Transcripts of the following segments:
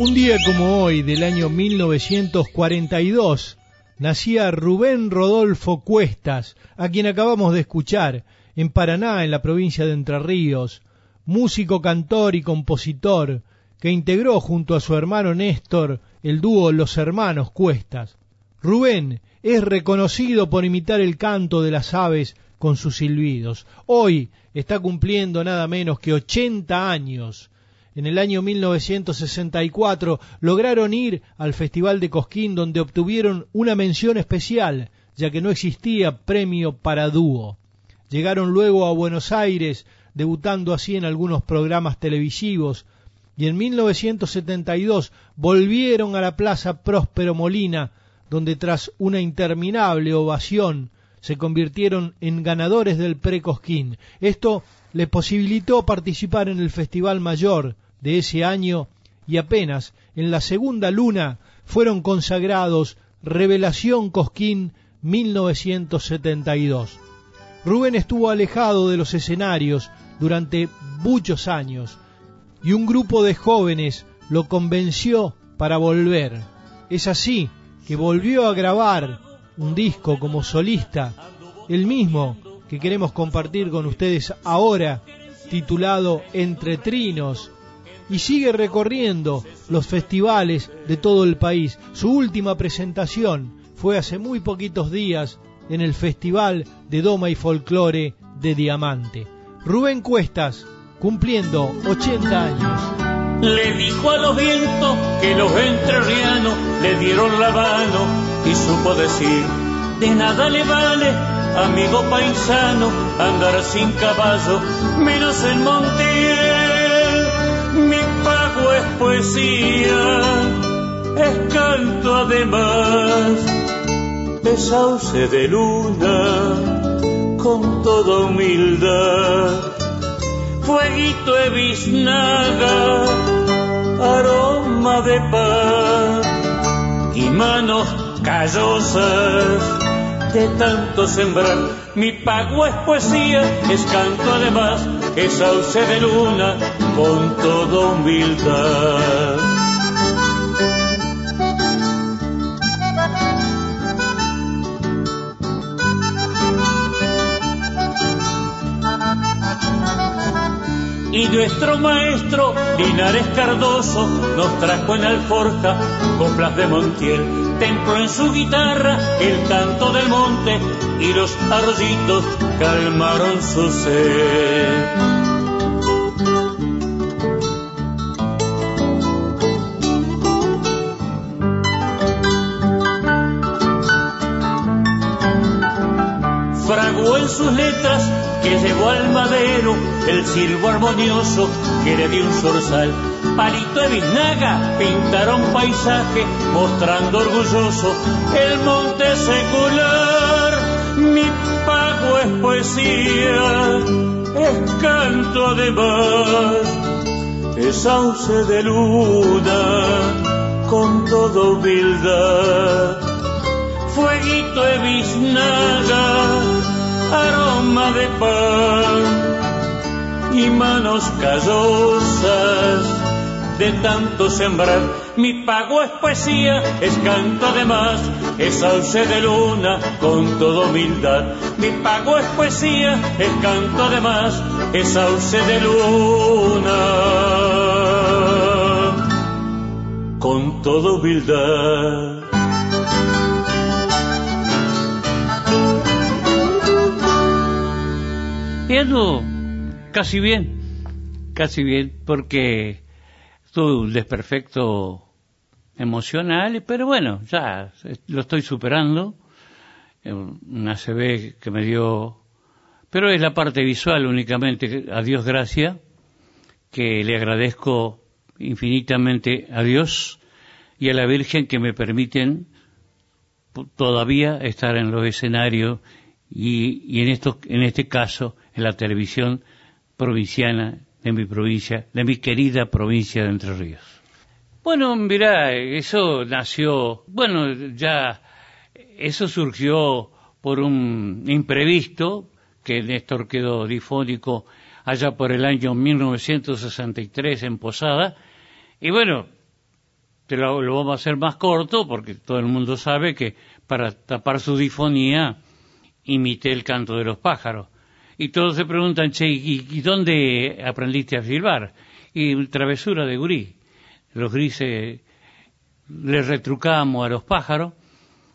Un día como hoy, del año 1942, nacía Rubén Rodolfo Cuestas, a quien acabamos de escuchar, en Paraná, en la provincia de Entre Ríos, músico, cantor y compositor, que integró junto a su hermano Néstor el dúo Los Hermanos Cuestas. Rubén es reconocido por imitar el canto de las aves con sus silbidos. Hoy está cumpliendo nada menos que 80 años. En el año 1964 lograron ir al Festival de Cosquín donde obtuvieron una mención especial, ya que no existía premio para dúo. Llegaron luego a Buenos Aires, debutando así en algunos programas televisivos, y en 1972 volvieron a la Plaza Próspero Molina, donde tras una interminable ovación se convirtieron en ganadores del Precosquín. Esto les posibilitó participar en el Festival Mayor de ese año y apenas en la segunda luna fueron consagrados Revelación Cosquín 1972. Rubén estuvo alejado de los escenarios durante muchos años, y un grupo de jóvenes lo convenció para volver. Es así que volvió a grabar un disco como solista, el mismo que queremos compartir con ustedes ahora, titulado Entre Trinos, y sigue recorriendo los festivales de todo el país. Su última presentación fue hace muy poquitos días en el Festival de Doma y Folclore de Diamante. Rubén Cuestas, cumpliendo 80 años. Le dijo a los vientos que los entrerrianos le dieron la mano y supo decir, de nada le vale, amigo paisano, andar sin caballo, menos en Montiel. Mi pago es poesía, es canto además, es sauce de luna, con toda humildad. Fueguito de biznaga, aroma de paz y manos callosas de tanto sembrar. Mi pago es poesía, es canto además, es sauce de luna con toda humildad. y nuestro maestro Linares Cardoso nos trajo en alforja coplas de Montiel, en su guitarra el canto del monte y los arroyitos calmaron su sed. fraguó en sus letras que llevó al madero el silbo armonioso que le dio un zorzal. Palito de biznaga pintaron paisaje mostrando orgulloso el monte secular. Mi pago es poesía, es canto además, es sauce de luna con toda humildad. Fueguito de biznaga de pan y manos callosas de tanto sembrar. Mi pago es poesía, es canto además, es sauce de luna con toda humildad. Mi pago es poesía, es canto además, es sauce de luna con toda humildad. Ando casi bien, casi bien, porque tuve un desperfecto emocional, pero bueno, ya lo estoy superando. Eh, una CB que me dio, pero es la parte visual únicamente, a Dios gracia, que le agradezco infinitamente a Dios y a la Virgen que me permiten todavía estar en los escenarios y, y en, esto, en este caso en la televisión provinciana de mi provincia, de mi querida provincia de Entre Ríos. Bueno, mira, eso nació, bueno, ya, eso surgió por un imprevisto que Néstor quedó difónico allá por el año 1963 en Posada, y bueno, te lo, lo, vamos a hacer más corto porque todo el mundo sabe que para tapar su difonía imité el canto de los pájaros. Y todos se preguntan, che, ¿y, dónde aprendiste a silbar? Y travesura de gurí. Los grises les retrucamos a los pájaros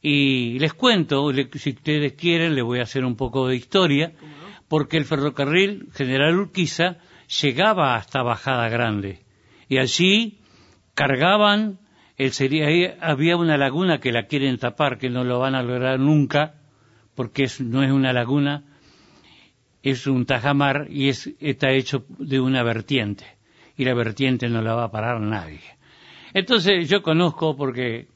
y les cuento, si ustedes quieren, les voy a hacer un poco de historia, porque el ferrocarril General Urquiza llegaba hasta Bajada Grande y allí cargaban el sería había una laguna que la quieren tapar que no lo van a lograr nunca porque no es una laguna es un tajamar y es, está hecho de una vertiente y la vertiente no la va a parar nadie entonces yo conozco porque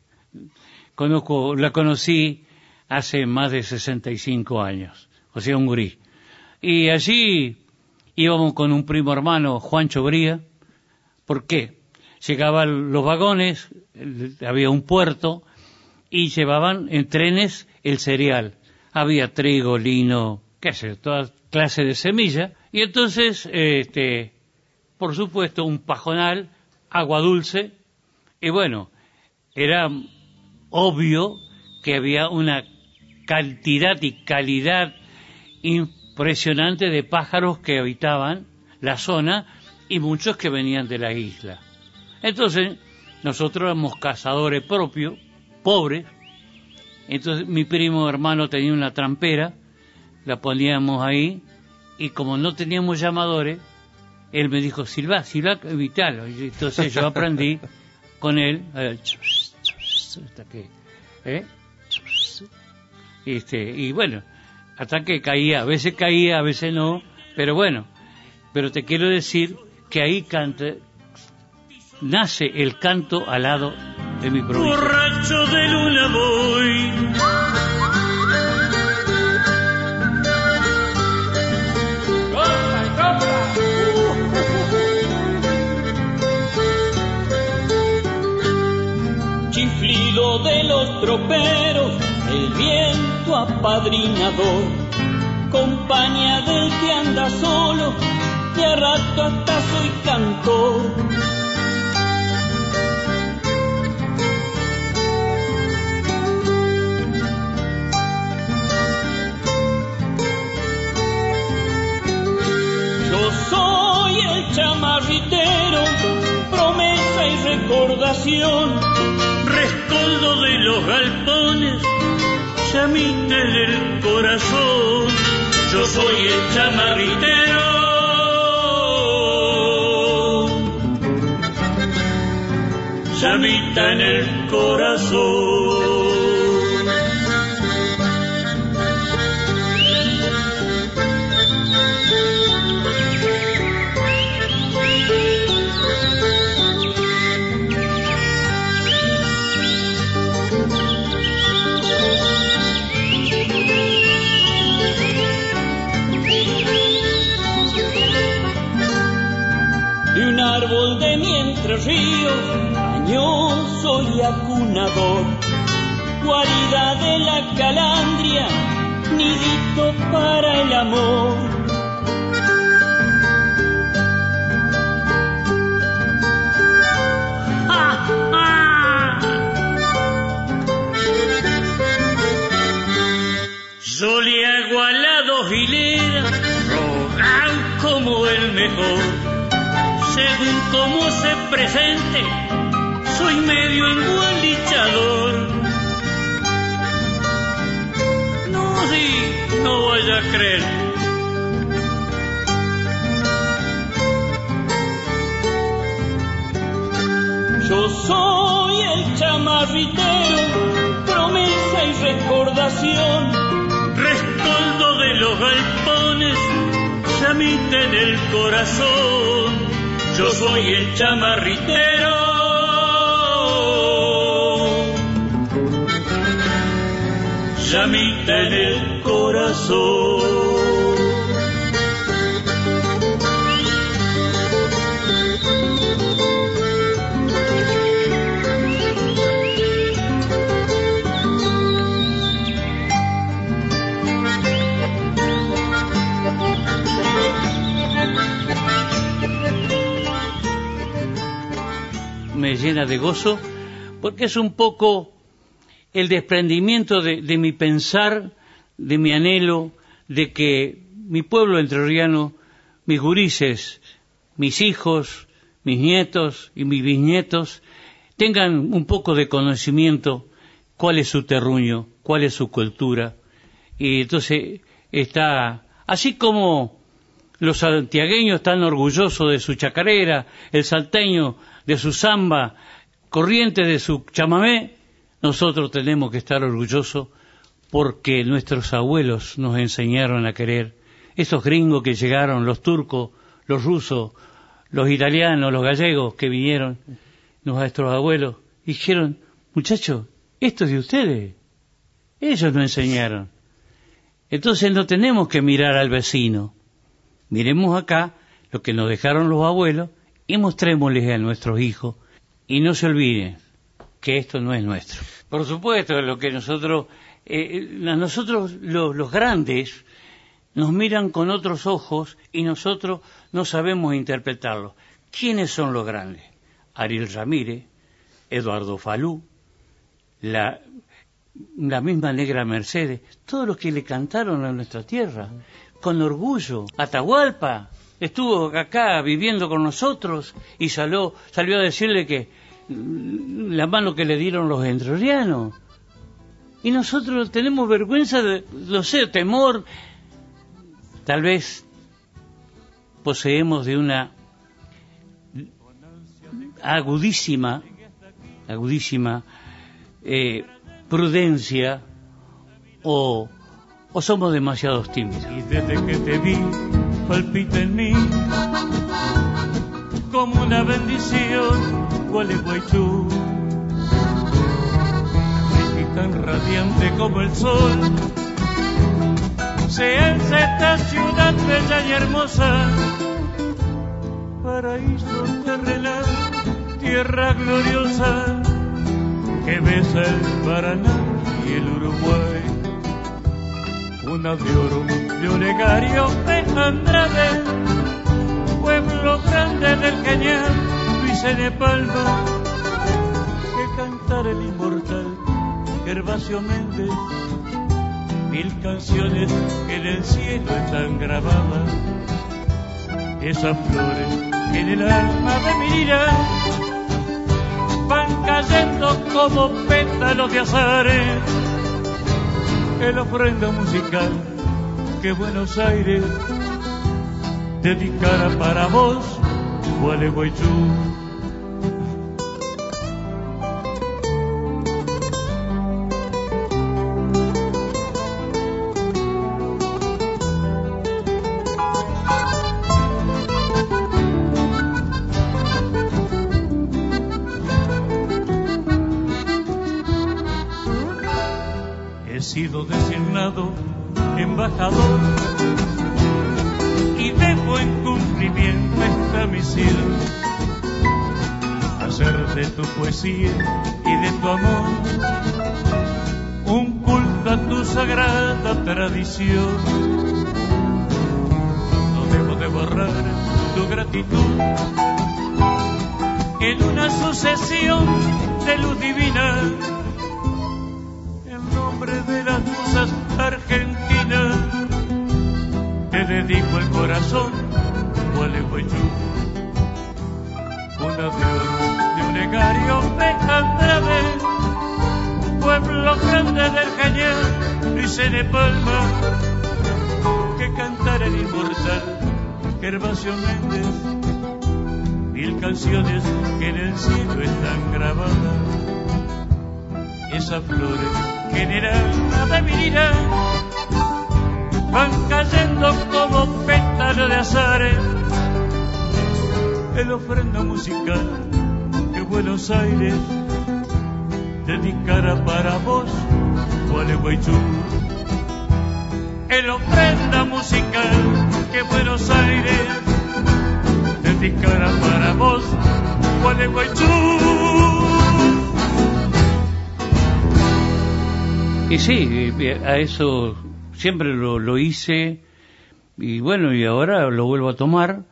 conozco la conocí hace más de 65 años o sea un gurí y allí íbamos con un primo hermano Juancho Bría ¿por qué? llegaban los vagones, había un puerto y llevaban en trenes el cereal. Había trigo, lino, qué sé, toda clase de semilla. Y entonces, este, por supuesto, un pajonal, agua dulce. Y bueno, era obvio que había una cantidad y calidad impresionante de pájaros que habitaban la zona y muchos que venían de la isla. Entonces, nosotros éramos cazadores propios, pobres. Entonces, mi primo hermano tenía una trampera, la poníamos ahí, y como no teníamos llamadores, él me dijo, Silva, Silva, evitalo. Entonces yo aprendí con él, hasta que, ¿eh? Este, y bueno, hasta que caía, a veces caía, a veces no, pero bueno, pero te quiero decir que ahí cante, nace el canto alado de mi provincia. El viento apadrinador, compañía del que anda solo, que a rato hasta soy cantor. Soy el chamarritero, promesa y recordación, rescoldo de los galpones, llamita en el corazón. Yo soy el chamarritero. Llamita en el corazón. Añoso y acunador, cualidad de la calandria, nidito para el amor. Yo le hago a la dos hileras, rogan como el mejor según cómo se presente, soy medio engualichador. No, sí, no vaya a creer. Yo soy el chamarritero, promesa y recordación, rescoldo de los galpones, chamita en el corazón yo soy el chamarritero. Llamita en el corazón. llena de gozo porque es un poco el desprendimiento de, mi pensar, de mi anhelo, de que mi pueblo entrerriano, mis gurises, mis hijos, mis nietos y mis bisnietos tengan un poco de conocimiento cuál es su terruño, cuál es su cultura. Y entonces está, así como los santiagueños están orgullosos de su chacarera, el salteño de su samba, corriente de su chamamé, nosotros tenemos que estar orgullosos porque nuestros abuelos nos enseñaron a querer. Esos gringos que llegaron, los turcos, los rusos, los italianos, los gallegos que vinieron, nuestros abuelos, dijeron, muchachos, esto es de ustedes. Ellos nos enseñaron. Entonces no tenemos que mirar al vecino. Miremos acá lo que nos dejaron los abuelos y mostrémosles a nuestros hijos. Y no se olviden que esto no es nuestro. Por supuesto, lo que nosotros, eh, nosotros los, los grandes, nos miran con otros ojos y nosotros no sabemos interpretarlo. ¿Quiénes son los grandes? Ariel Ramírez, Eduardo Falú, la, la misma negra Mercedes, todos los que le cantaron a nuestra tierra, con orgullo. Atahualpa estuvo acá viviendo con nosotros y salió, salió a decirle que la mano que le dieron los entrerrianos. Y nosotros tenemos vergüenza de, no sé, temor. Tal vez poseemos de una agudísima, agudísima eh, prudencia o, o somos demasiado tímidos. Y desde que te vi, palpita en mí como una bendición, Gualeguaychú. Y tan radiante como el sol, se alza esta ciudad bella y hermosa, paraíso terrenal, tierra gloriosa. Que besa el Paraná y el Uruguay. Una de oro de Olegario de Andrade, pueblo grande del Cañar, Luis de Palma, que cantar el inmortal Gervasio Méndez, mil canciones que en el cielo están grabadas, esas flores que en el alma de mi van cayendo como pétalos de azares el ofrenda musical que Buenos Aires dedicara para vos, Gualeguaychú. Y de tu amor un culto a tu sagrada tradición. No debo de borrar tu gratitud en una sucesión de luz divina de las musas argentinas, te dedico el corazón, Gualeguaychú. Una de oro de Andrade, pueblo grande del Cañar, Luis de Palma, que cantar el inmortal Gervasio Méndez, mil canciones que en el cielo están grabadas, esas flores general de mi van cayendo como pétalos de azares el ofrenda musical Buenos Aires dedicara para vos, Gualeguaychú. El ofrenda musical que Buenos Aires dedicara para vos, Gualeguaychú. Y sí, a eso siempre lo, hice y bueno, y ahora lo vuelvo a tomar.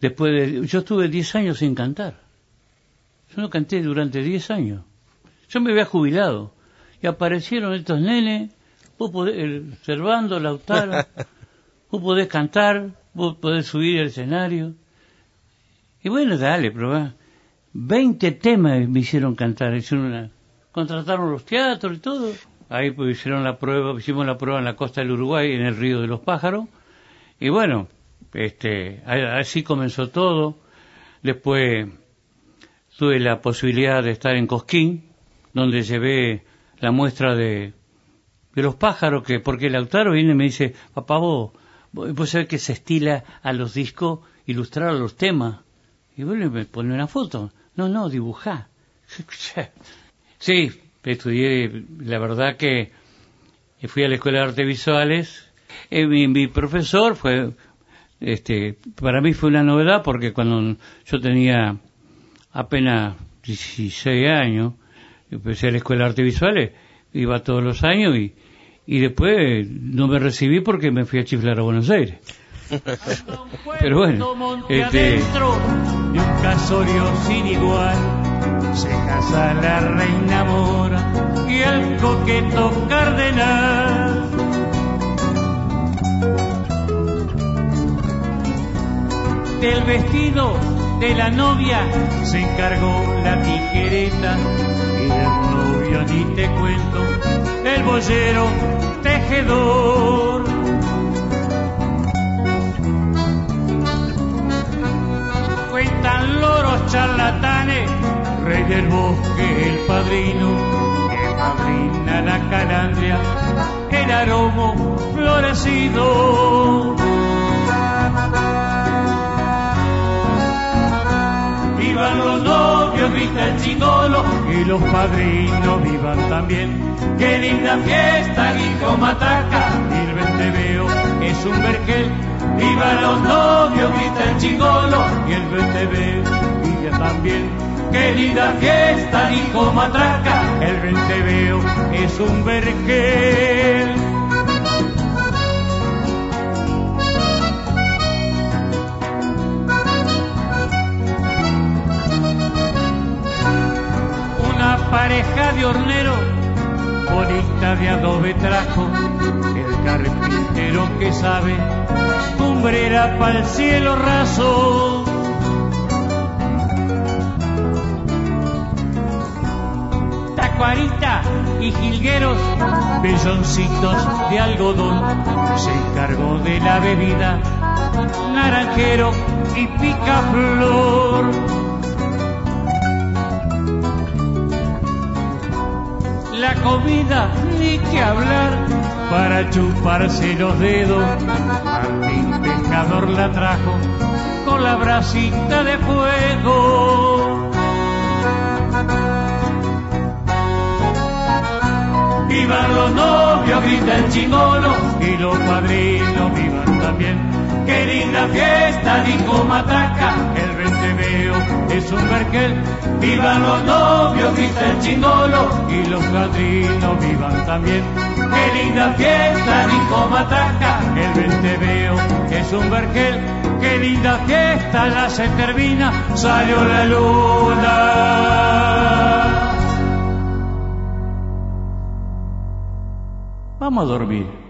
Después de, yo estuve 10 años sin cantar. Yo no canté durante 10 años. Yo me había jubilado y aparecieron estos nenes, vos podés, observando Lautaro, vos podés cantar, vos podés subir al escenario. Y bueno, dale, probá. Veinte temas me hicieron cantar, hicieron una, contrataron los teatros y todo. Ahí pues hicieron la prueba, hicimos la prueba en la costa del Uruguay, en el río de los pájaros. Y bueno, este, así comenzó todo. Después tuve la posibilidad de estar en Cosquín, donde llevé la muestra de, los pájaros, que porque el autor viene y me dice, papá, vos, vos sabés que se estila a los discos ilustrar los temas. Y bueno, me pone una foto. No, no, dibujá. sí, estudié, la verdad que fui a la Escuela de Artes Visuales. Eh, mi, profesor fue, este, para mí fue una novedad porque cuando yo tenía apenas 16 años, empecé a la Escuela de Artes Visuales, iba todos los años y, y después no me recibí porque me fui a chiflar a Buenos Aires. Pero bueno, este... de un casorio sin igual se casa la reina mora y el coqueto cardenal. Del vestido de la novia se encargó la tijereta y del novio ni te cuento, el boyero tejedor. Cuentan loros charlatanes, rey del bosque el padrino, que padrina la calandria, el aromo florecido. Vivan los novios, grita el chingolo, y los padrinos vivan también. Qué linda fiesta, hijo mataca, y el veo es un vergel. Vivan los novios, grita el chingolo, y el veo vive también. Qué linda fiesta, hijo matraca, el veo es un vergel. Pareja de hornero, bonita de adobe trajo, el carpintero que sabe, cumbrera para el cielo raso. Tacuarita y jilgueros, belloncitos de algodón, se encargó de la bebida, naranjero y picaflor la comida ni que hablar para chuparse los dedos. Martín Pescador la trajo con la bracita de fuego. Vivan los novios, grita el chingolo, y los padrinos vivan también. Qué linda fiesta, dijo Mataca, el veo es un vergel. Vivan los novios, grita el chingolo, y los padrinos vivan también. Qué linda fiesta, dijo Mataca, el veo es un vergel. Qué linda fiesta, ya se termina, salió la luna. Vamos a dormir.